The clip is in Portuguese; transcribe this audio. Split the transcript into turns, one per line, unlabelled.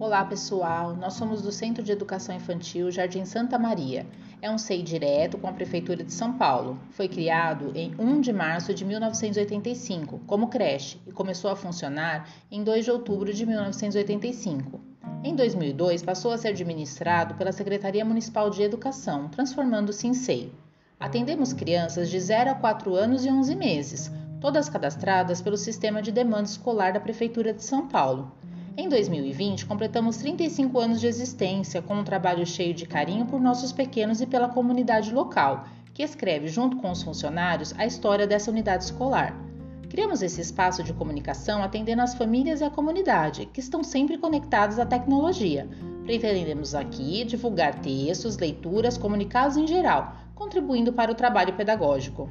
Olá pessoal, nós somos do Centro de Educação Infantil Jardim Santa Maria. É um SEI direto com a Prefeitura de São Paulo. Foi criado em 1 de março de 1985 como creche e começou a funcionar em 2 de outubro de 1985. Em 2002, passou a ser administrado pela Secretaria Municipal de Educação, transformando-se em SEI. Atendemos crianças de 0 a 4 anos e 11 meses, todas cadastradas pelo Sistema de Demanda Escolar da Prefeitura de São Paulo. Em 2020, completamos 35 anos de existência, com um trabalho cheio de carinho por nossos pequenos e pela comunidade local, que escreve, junto com os funcionários, a história dessa unidade escolar. Criamos esse espaço de comunicação atendendo as famílias e a comunidade, que estão sempre conectadas à tecnologia. Pretendemos aqui divulgar textos, leituras, comunicados em geral, contribuindo para o trabalho pedagógico.